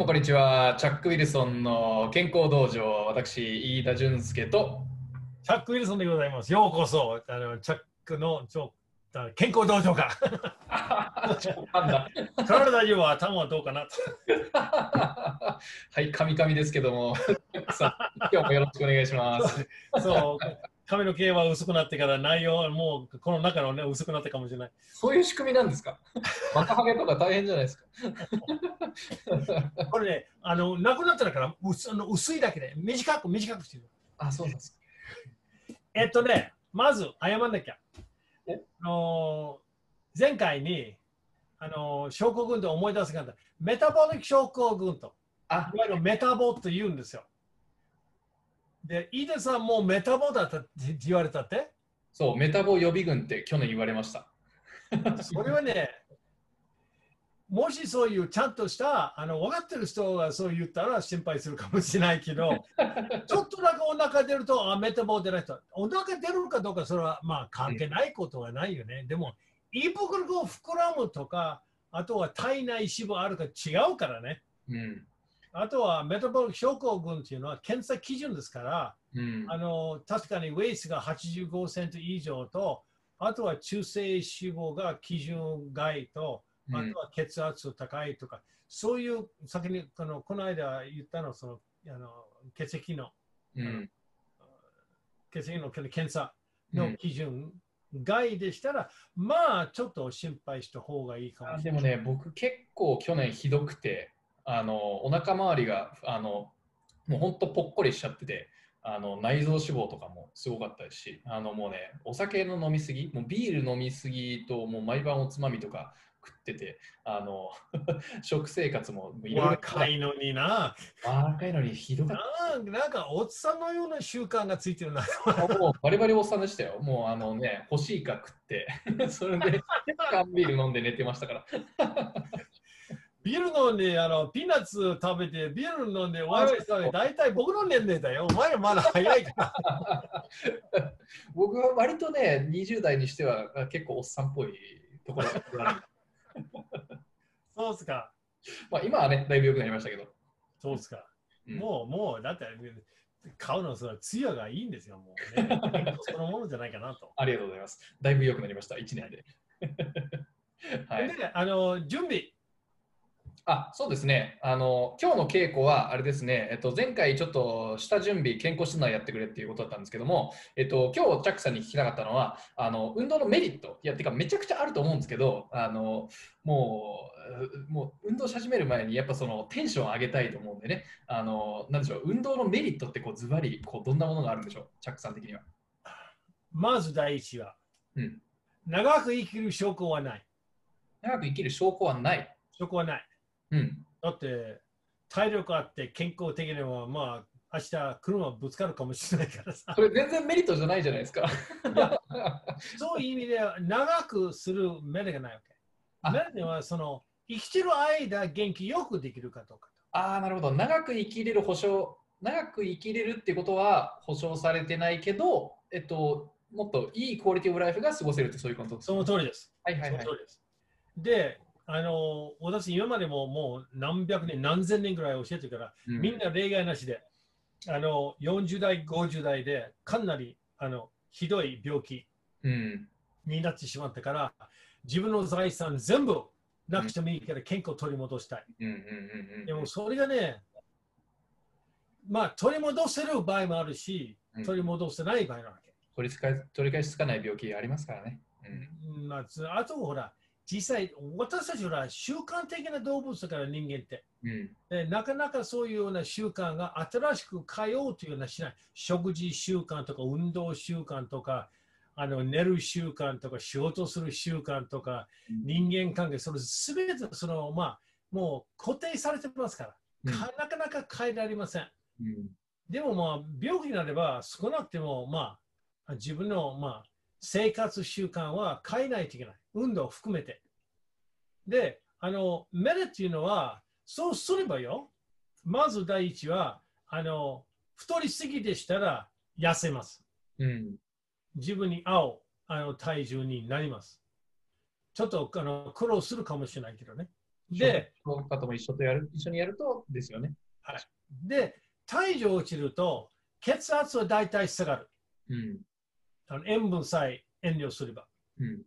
もこんにちは。チャック・ウィルソンの健康道場、私、飯田淳介と、チャック・ウィルソンでございます。ようこそ、あのチャックのちょ健康道場か。体大丈夫頭はどうかなと。はい、カミカミですけども、さあ今日もよろしくお願いします。そう、髪の毛は薄くなってから内容はもうこの中のね薄くなったかもしれない。そういう仕組みなんですか？マハゲとか大変じゃないですか？これね、あのなくなったから薄あの薄いだけで短く短くしてる。あ、そうなんですか。えっとね、まず謝んなきゃ。え？あの前回にあの症候群で思い出すがメタボリック症候群と。あい、わゆるメタボと言うんですよ。で、飯田さんもうメタボだったって言われたって？そう、メタボ予備軍って去年言われました。それはね、もしそういうちゃんとしたあの分かってる人がそう言ったら心配するかもしれないけど、ちょっとだけお腹出ると、あ、メタボ出ない人、お腹出るかどうかそれはまあ関係ないことはないよね。でも、胃袋が膨らむとか、あとは体内脂肪あるか違うからね。うん。あとはメタボリック症候群っていうのは検査基準ですから、うん。あの確かにウェイスが85セント以上と、あとは中性脂肪が基準外と、あとは血圧高いとか、そういう先にこのこの間言ったのそのあの血液のうん。血液の検査の基準外でしたら、まあちょっと心配した方がいいかもしれない。あでもね、僕結構去年ひどくて、あのお腹周りがあのもうほんとぽっこりしちゃってて、あの内臓脂肪とかもすごかったですし、あのもうね、お酒の飲みすぎ、もうビール飲みすぎと、もう毎晩おつまみとか食ってて、あの 食生活もいろいろ若いのにな若いのにひどかっなんなんかおっさんのような習慣がついてるな。た。もうバリバリおっさんでしたよ。もうあのね、欲しいか食って、それで 缶ビール飲んで寝てましたから。ビール飲んで、あの、ピーナッツ食べて、ビール飲んで、ワイワイ食べて、大体僕の年齢だよ。お前らまだ早いから。僕は割とね、20代にしてはあ結構おっさんっぽいところがある。そうっすか。まあ今はね、だいぶ良くなりましたけど。そうっすか。うんもう、もう、だって、顔のそのツヤがいいんですよ、もうね。そのものじゃないかなと。ありがとうございます。だいぶ良くなりました、1年で。はい、で、あの、準備。あそうですねあの、今日の稽古はあれですね、えっと、前回ちょっと下準備、健康診断やってくれっていうことだったんですけども、えっと、今日チャックさんに聞きたかったのは、あの運動のメリット、いや、てかめちゃくちゃあると思うんですけど、あのもう、もう運動し始める前にやっぱそのテンション上げたいと思うんでね、あのなんでしょう、運動のメリットってこうズバリこうどんなものがあるんでしょう、チャックさん的には。まず第一は、うん長く生きる証拠はない。長く生きる証拠はない。証拠はない。うん。だって、体力あって健康的には、まあ、明日車ぶつかるかもしれないからさ。それ全然メリットじゃないじゃないですか。そういう意味では長くするメリットがないわけ。あメリットはその生きてる間元気よくできるかどうかと。ああ、なるほど。長く生きれる保証、長く生きれるってことは保証されてないけど、えっと、もっといいクオリティオブライフが過ごせるってそういうことですその通りです。はいはいはいその。通りです。で、あの私今までももう何百年、何千年ぐらい教えてるから、うんみんな例外なしで、あの40代、50代でかなりあのひどい病気うん。になってしまったから、自分の財産全部なくしてもいいから健康を取り戻したい。でもそれがね、まあ取り戻せる場合もあるしうん、取り戻せない場合なわけ。取り取り返しつかない病気ありますからね。うん。うんまあ、つあとほら、実際私たちは習慣的な動物だから人間って。うん。でなかなかそういうような習慣が新しく変えようというようなしない。食事習慣とか運動習慣とか、あの寝る習慣とか仕事する習慣とか、人間関係、それすべてその、まあ、もう固定されてますから、かなかなか変えられません。うん。でもまあ、病気になれば少なくても、まあ、自分の、まあ、生活習慣は変えないといけない。運動を含めて。で、あの、メリっていうのは、そうすればよ。まず第一は、あの、太りすぎでしたら痩せます。うん。自分に合うあの体重になります。ちょっとあの苦労するかもしれないけどね。で、その方も一緒とやる一緒にやるとですよね。で、体重落ちると、血圧は大体下がる。うん。あの塩分さえ遠慮すれば。うん。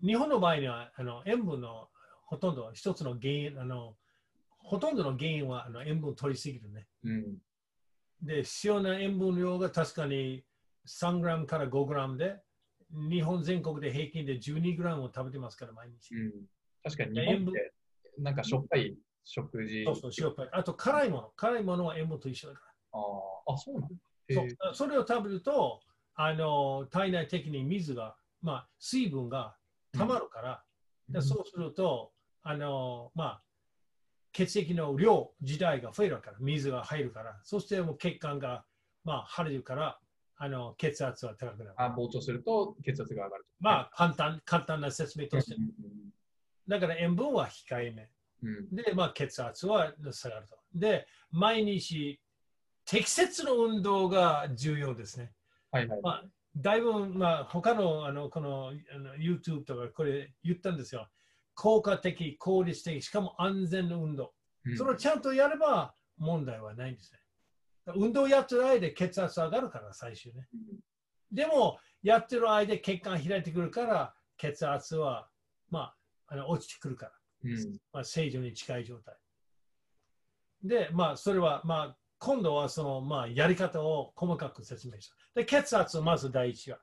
日本の場合にはあの塩分のほとんど一つの原因、あのほとんどの原因はあの塩分取りすぎるね。うん。で、必要な塩分量が確かに3グラムから5グラムで、日本全国で平均で12グラムを食べてますから、毎日。うん。確かに日本って、なんかしょっぱい食事。そうそう、塩っぱい。あと、辛いもの。辛いものは塩分と一緒だかああ、あ、そうなんだ。それを食べると、あの体内的に水が、まあ、水分が溜まるから、でそうすると、あのまあ、血液の量自体が増えるから、水が入るから、そしてもう血管が、まあ、腫れるから、あの血圧は高くなる。あ膨張すると血圧が上がると。まあ、簡単、簡単な説明として。だから塩分は控えめ。うんうんで、まあ、血圧は下がると。で、毎日、適切な運動が重要ですね。はいはい。まあ、だいぶ、まあ、他のあのこのあの YouTube とかこれ言ったんですよ。効果的、効率的、しかも安全な運動。うんそれをちゃんとやれば問題はないんですね。運動やってる間で血圧上がるから、最終ね。でも、やってる間血管開いてくるから、血圧は、まあ、あの落ちてくるから。うんまあ、正常に近い状態。で、まあ、それは、まあ、今度はその、まあ、やり方を細かく説明した。で、血圧をまず第一は。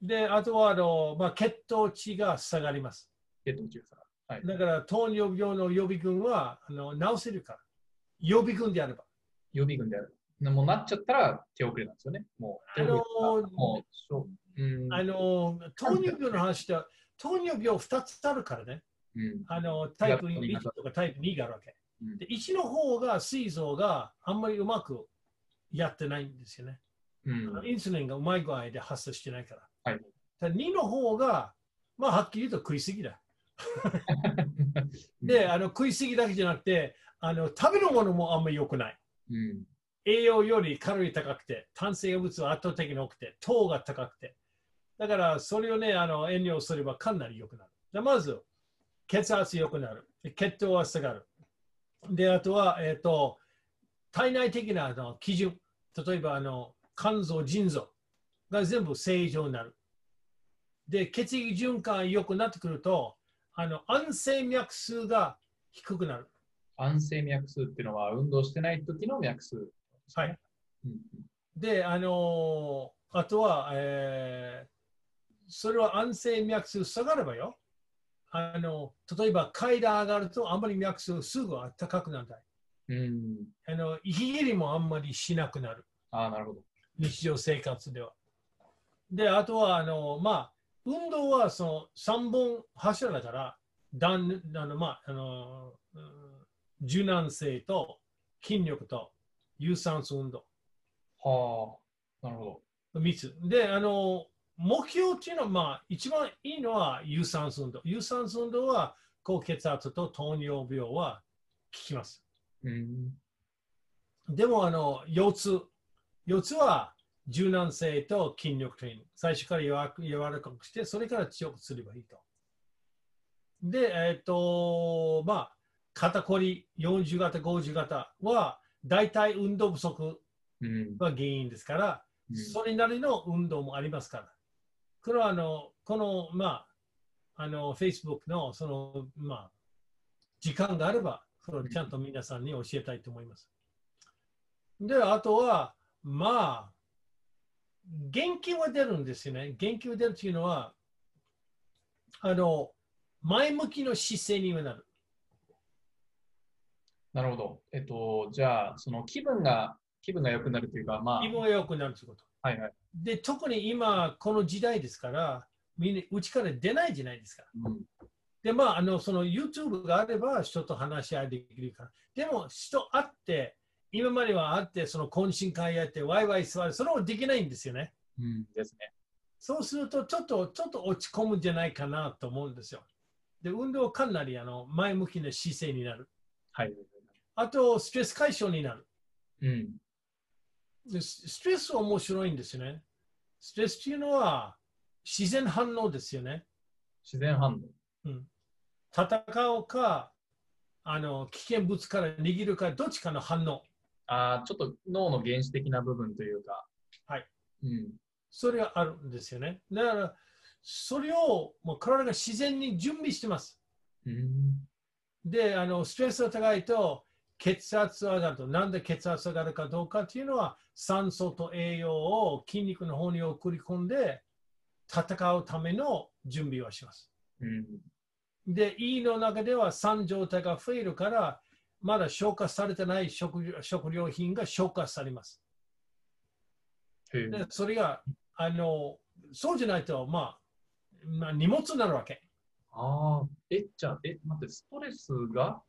で、あとはあの、まあ、血糖値が下がります。血糖値が下がる。はい。だから、糖尿病の予備軍はあの治せるから。予備軍であれば。予備軍である。もうなっちゃったら手遅れなんですよね。もうあのあの、糖尿病の話では、糖尿病2つあるからね。うんあのタイプ1とかタイプ2があるわけ。うんで1の方が膵臓があんまりうまくやってないんですよね。うんインスリンがうまい具合で発生してないから。はいただ2の方が、まあ、はっきり言うと食いすぎだ。で、あの食いすぎだけじゃなくて、あの食べるものもあんまり良くない。うん栄養よりカロリー高くて、炭水化物は圧倒的に多くて、糖が高くて。だから、それをね、あの遠慮すればかなり良くなる。でまず、血圧良くなる。で血糖は下がる。で、あとは、えっ、と、体内的なあの基準。例えば、あの肝臓、腎臓が全部正常になる。で、血液循環良くなってくると、あの安静脈数が低くなる。安静脈数っていうのは運動してない時の脈数。はい。うんで、あのーあとは、えーそれは安静脈数下がればよ。あの例えば階段上がるとあんまり脈数すぐ高くならない。うん。あの息切りもあんまりしなくなる。ああ、なるほど。日常生活では。で、あとは、あのまあ、運動はその3本柱だから、だんあのまああのうん柔軟性と筋力と有酸素運動。はあ、なるほど。3つ。で、あの、目標っていうのは、まあ、一番いいのは有酸素運動。有酸素運動は高血圧と糖尿病は効きます。うん。でも、あの、腰痛。腰痛は柔軟性と筋力トレーニング。最初から柔らか柔らかくして、それから強くすればいいと。で、えっ、と、まあ、肩こり40型、50型は、大体運動不足うん。が原因ですから、うんそれなりの運動もありますから。これはあの、この、まあ、あの、Facebook の、その、まあ、時間があれば、それをちゃんと皆さんに教えたいと思います。で、あとは、まあ、元気は出るんですよね。元気は出るというのは、あの、前向きの姿勢にはなる。なるほど。えっと、じゃあ、その気分が、気分が良くなるというか、まあ、気分が良くなるということ。はいはい。で、特に今、この時代ですから、みんな、うちから出ないじゃないですか。うん。で、まあ、あの、その YouTube があれば人と話し合いできるから。でも、人会って、今までは会って、その懇親会やって、ワイワイ座る、それもできないんですよね。うんですね。そうすると、ちょっと、ちょっと落ち込むんじゃないかなと思うんですよ。で、運動かなりあの前向きな姿勢になる。はい。あと、ストレス解消になる。うん。でスストレスは面白いんですよね。ストレスっていうのは自然反応ですよね。自然反応。戦うかあの危険物から握るかどっちかの反応。ああ、ちょっと脳の原始的な部分というか。はい。うん。それがあるんですよね。だから、それをもう体が自然に準備してます。うん。で、あのストレスが高いと血圧が上がると、なんで血圧が上がるかどうかっていうのは、酸素と栄養を筋肉の方に送り込んで、戦うための準備をします。うん。で、胃の中では酸状態が増えるから、まだ消化されてない食食料品が消化されます。でそれが、あの、そうじゃないと、まあ、まあ、荷物になるわけ。ああ、え、じゃあ、え、待って、ストレスが、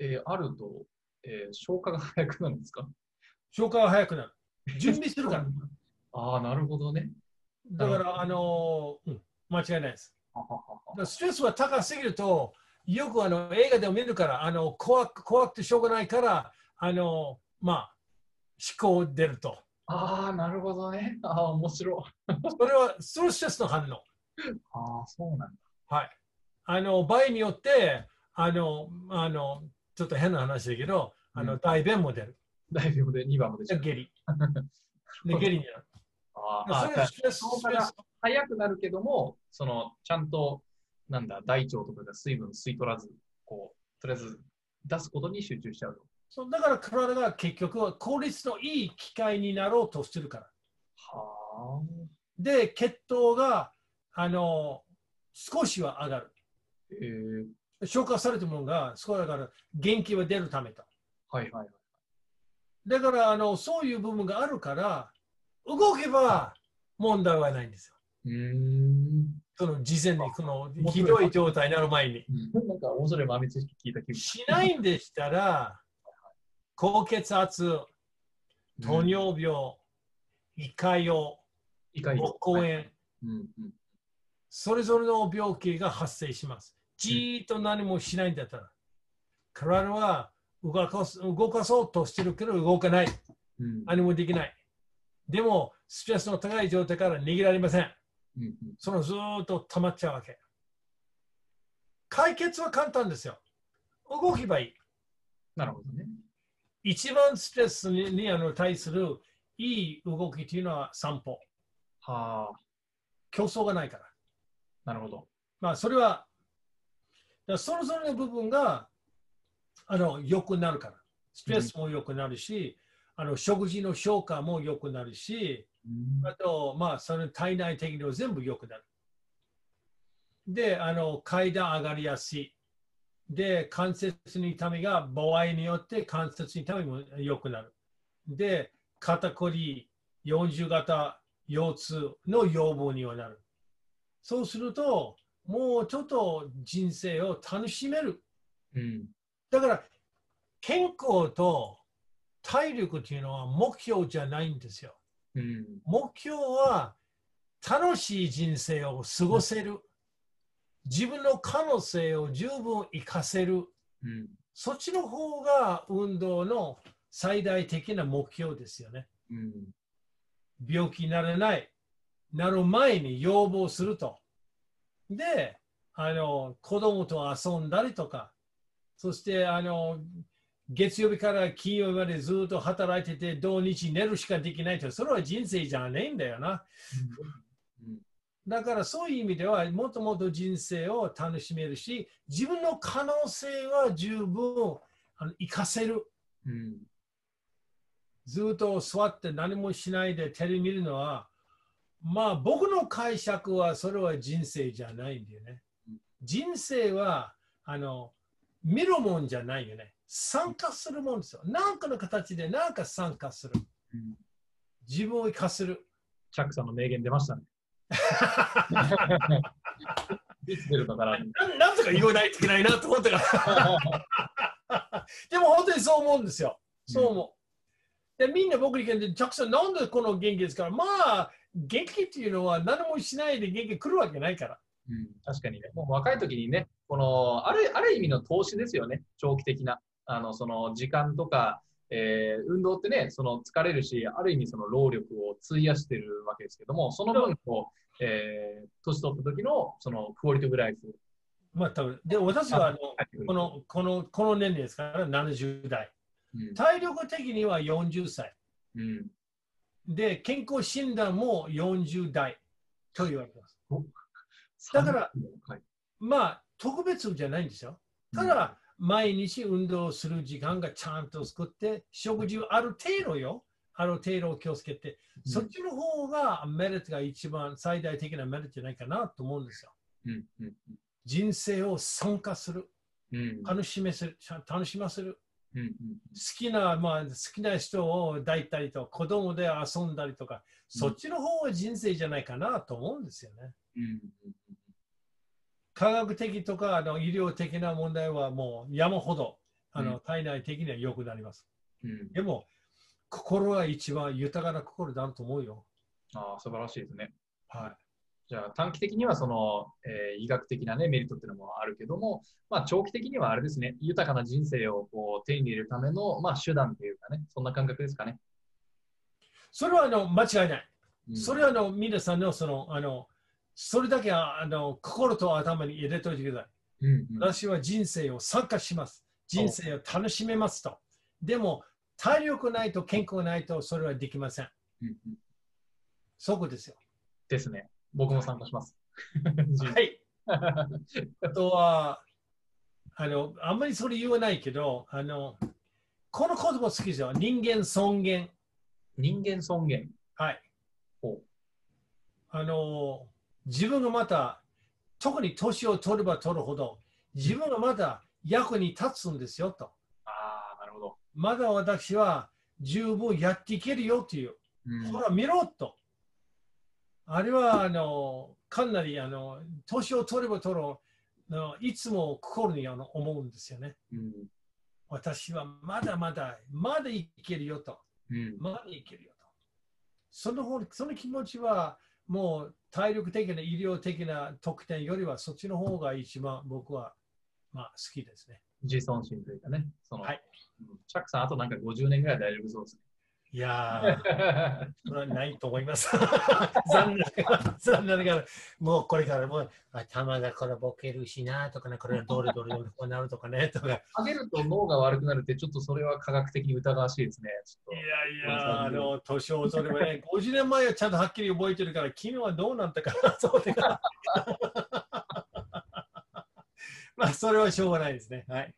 えーあると、えー消化が早くなるんですか？消化が早くなる。準備するから。ああ、なるほどね。だから、あの、うん、間違いないです。はははだからストレスは高すぎると、よくあの映画でも見るから、あの怖く怖くてしょうがないから、あのまあ、思考出ると。ああ、なるほどね。ああ、面白い。それはそのストレスの反応。ああ、そうなんだ。はい。あの場合によって、あの、あのちょっと変な話だけど、あのうん大便も出る。大丈夫で2番も出ちゃう。下痢。で下痢になる。あーあそれはストレ早くなるけども、そのちゃんと、なんだ、大腸とかが水分吸い取らず、こう、とりあえず出すことに集中しちゃうと。そうだから体が結局は効率のいい機械になろうとしてるから。はで、血糖があの少しは上がる。あ。えー、消化されたものが少し上がる。元気は出るためと。はいはいはい。だからあのそういう部分があるから、動けば問題はないんですよ。うーん。その事前にこのひどい状態になる前に。なんか面白い豆知識聞いた気分。しないんでしたら、高血圧、糖尿病、胃潰瘍、膀胱炎。それぞれの病気が発生します。じーっと何もしないんだったら、体は動かす動かそうとしてるけど動かない。うん何もできない。でも、ストレスの高い状態から逃げられません。うんうんそのずーっと溜まっちゃうわけ。解決は簡単ですよ。動けばいい。なるほどね。一番ストレスににあの対するいい動きというのは散歩。はあ。競争がないから。なるほど。まあ、それは、だそれぞれの部分があの良くなるから。ストレスも良くなるし、あの食事の消化も良くなるし、うんあと、まあ、その体内的には全部良くなる。で、あの階段上がりやすい。で、関節の痛みが場合によって関節の痛みも良くなる。で、肩こり、40型腰痛の予防にはなる。そうすると、もうちょっと人生を楽しめる。うん。だから、健康と体力というのは目標じゃないんですよ。うん。目標は楽しい人生を過ごせる。自分の可能性を十分活かせる。うん。そっちの方が運動の最大的な目標ですよね。うん。病気にならない、なる前に要望すると。で、あの子供と遊んだりとか、そしてあの月曜日から金曜日までずっと働いてて、土日寝るしかできないと、それは人生じゃねえんだよな。だからそういう意味では、もっともっと人生を楽しめるし、自分の可能性は十分あの活かせる。うん。ずっと座って何もしないでテレビ見るのは、まあ僕の解釈はそれは人生じゃないんだよね。人生はあの見るもんじゃないよね。参加するもんですよ。何かの形で何か参加する。うん自分を生かする。チャックさんの名言出ましたね。な。んとか言わないといけないなと思ったから。でも本当にそう思うんですよ。そう思う。でみんな僕に聞いて、ジャックさん、なんでこの元気ですか？らまあ、元気っていうのは何もしないで元気来るわけないから。うん、確かにね、もう若い時にね、このあるある意味の投資ですよね、長期的な。あのその時間とか、えー運動ってね、その疲れるし、ある意味その労力を費やしてるわけですけども、その分こう、えー年取った時のそのクオリティオブライフまあ、多分で私はあのこのこのこの年齢ですから70代。うん体力的には40歳。うんで、健康診断も40代と言われてます。だから、はいまあ、特別じゃないんですよ。ただ、毎日運動する時間がちゃんと作って、食事をある程度よ、ある程度気をつけて、うん。そっちの方がメリットが一番最大的なメリットじゃないかなと思うんですよ。うんうん人生を参加する、うん。楽しめする、楽しませる。うんうん好きな、まあ、好きな人を抱いたりと、子供で遊んだりとか、そっちの方が人生じゃないかなと思うんですよね。うん科学的とかあの医療的な問題はもう山ほどあの、うん体内的には良くなります。うんでも、心が一番豊かな心だと思うよ。ああ素晴らしいですね。はじゃあ短期的にはその、えー医学的な、ね、メリットっていうのもあるけども、まあ、長期的にはあれですね、豊かな人生をこう手に入れるための、まあ、手段というかね、そんな感覚ですかね。それはあの間違いない。うんそれはあの皆さんのそのあのそれだけはあの心と頭に入れておいてください。うんうん私は人生を参加します。人生を楽しめますと。でも、体力ないと健康ないとそれはできません。うんうんそこですよ。ですね。僕も参加します。はい。あとは、あの、あんまりそれ言わないけど、あの、この言葉好きですよ。人間尊厳。人間尊厳。はい。ほあの、自分がまた、特に年を取れば取るほど、自分がまた役に立つんですよと。ああ、なるほど。まだ私は十分やっていけるよという。うんほら、見ろと。あれは、あの、かなり、あの、年を取れば取るのいつも心にあの思うんですよね。うん私はまだまだ、まだいけるよと。うんまだいけるよと。その方その気持ちは、もう体力的な医療的な特典よりは、そっちの方が一番僕は、まあ、好きですね。自尊心というかね。そのはいうんチャックさん、あとなんか50年ぐらい大丈夫そうですいや それはないと思います。残念ながら、残念ながら、もうこれからもう頭がこれボケるしなとかね、これはどれどれどれこうなるとかね とか。い上げると脳が悪くなるって、ちょっとそれは科学的に疑わしいですね。ちょっやいや、あの、年を取ればね、50年前はちゃんとはっきり覚えてるから、昨日はどうなったかな、そうでか。まあ、それはしょうがないですね。はい。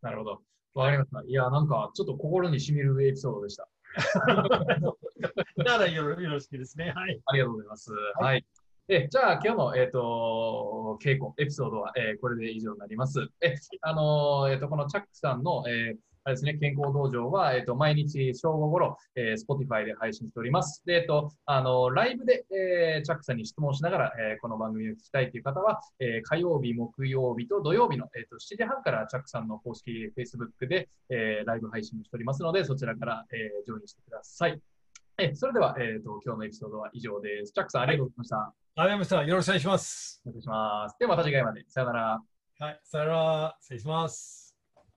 となるほど。わかりました。いや、なんかちょっと心に染みるエピソードでした。ならよろよろしいですね。はい。ありがとうございます。はい。えじゃあ、今日の、えっ、と、稽古、エピソードは、えーこれで以上になります。え、あのーえっ、と、このチャックさんの、えーあれですね、健康道場は、えっ、と、毎日正午頃、えー、Spotify で配信しております。で、えっ、と、あのライブで、えーチャックさんに質問しながら、えーこの番組を聞きたいという方は、えー火曜日、木曜日と土曜日の、えっ、と、7時半からチャックさんの公式 Facebook で、えーライブ配信をしておりますので、そちらから、えージョインしてください。えそれでは、えーと、今日のエピソードは以上です。チャックさん、ありがとうございました。ありがとうございました。よろしくお願いします。お願いします。ではまた次回まで。さよなら。はい。さよなら。失礼します。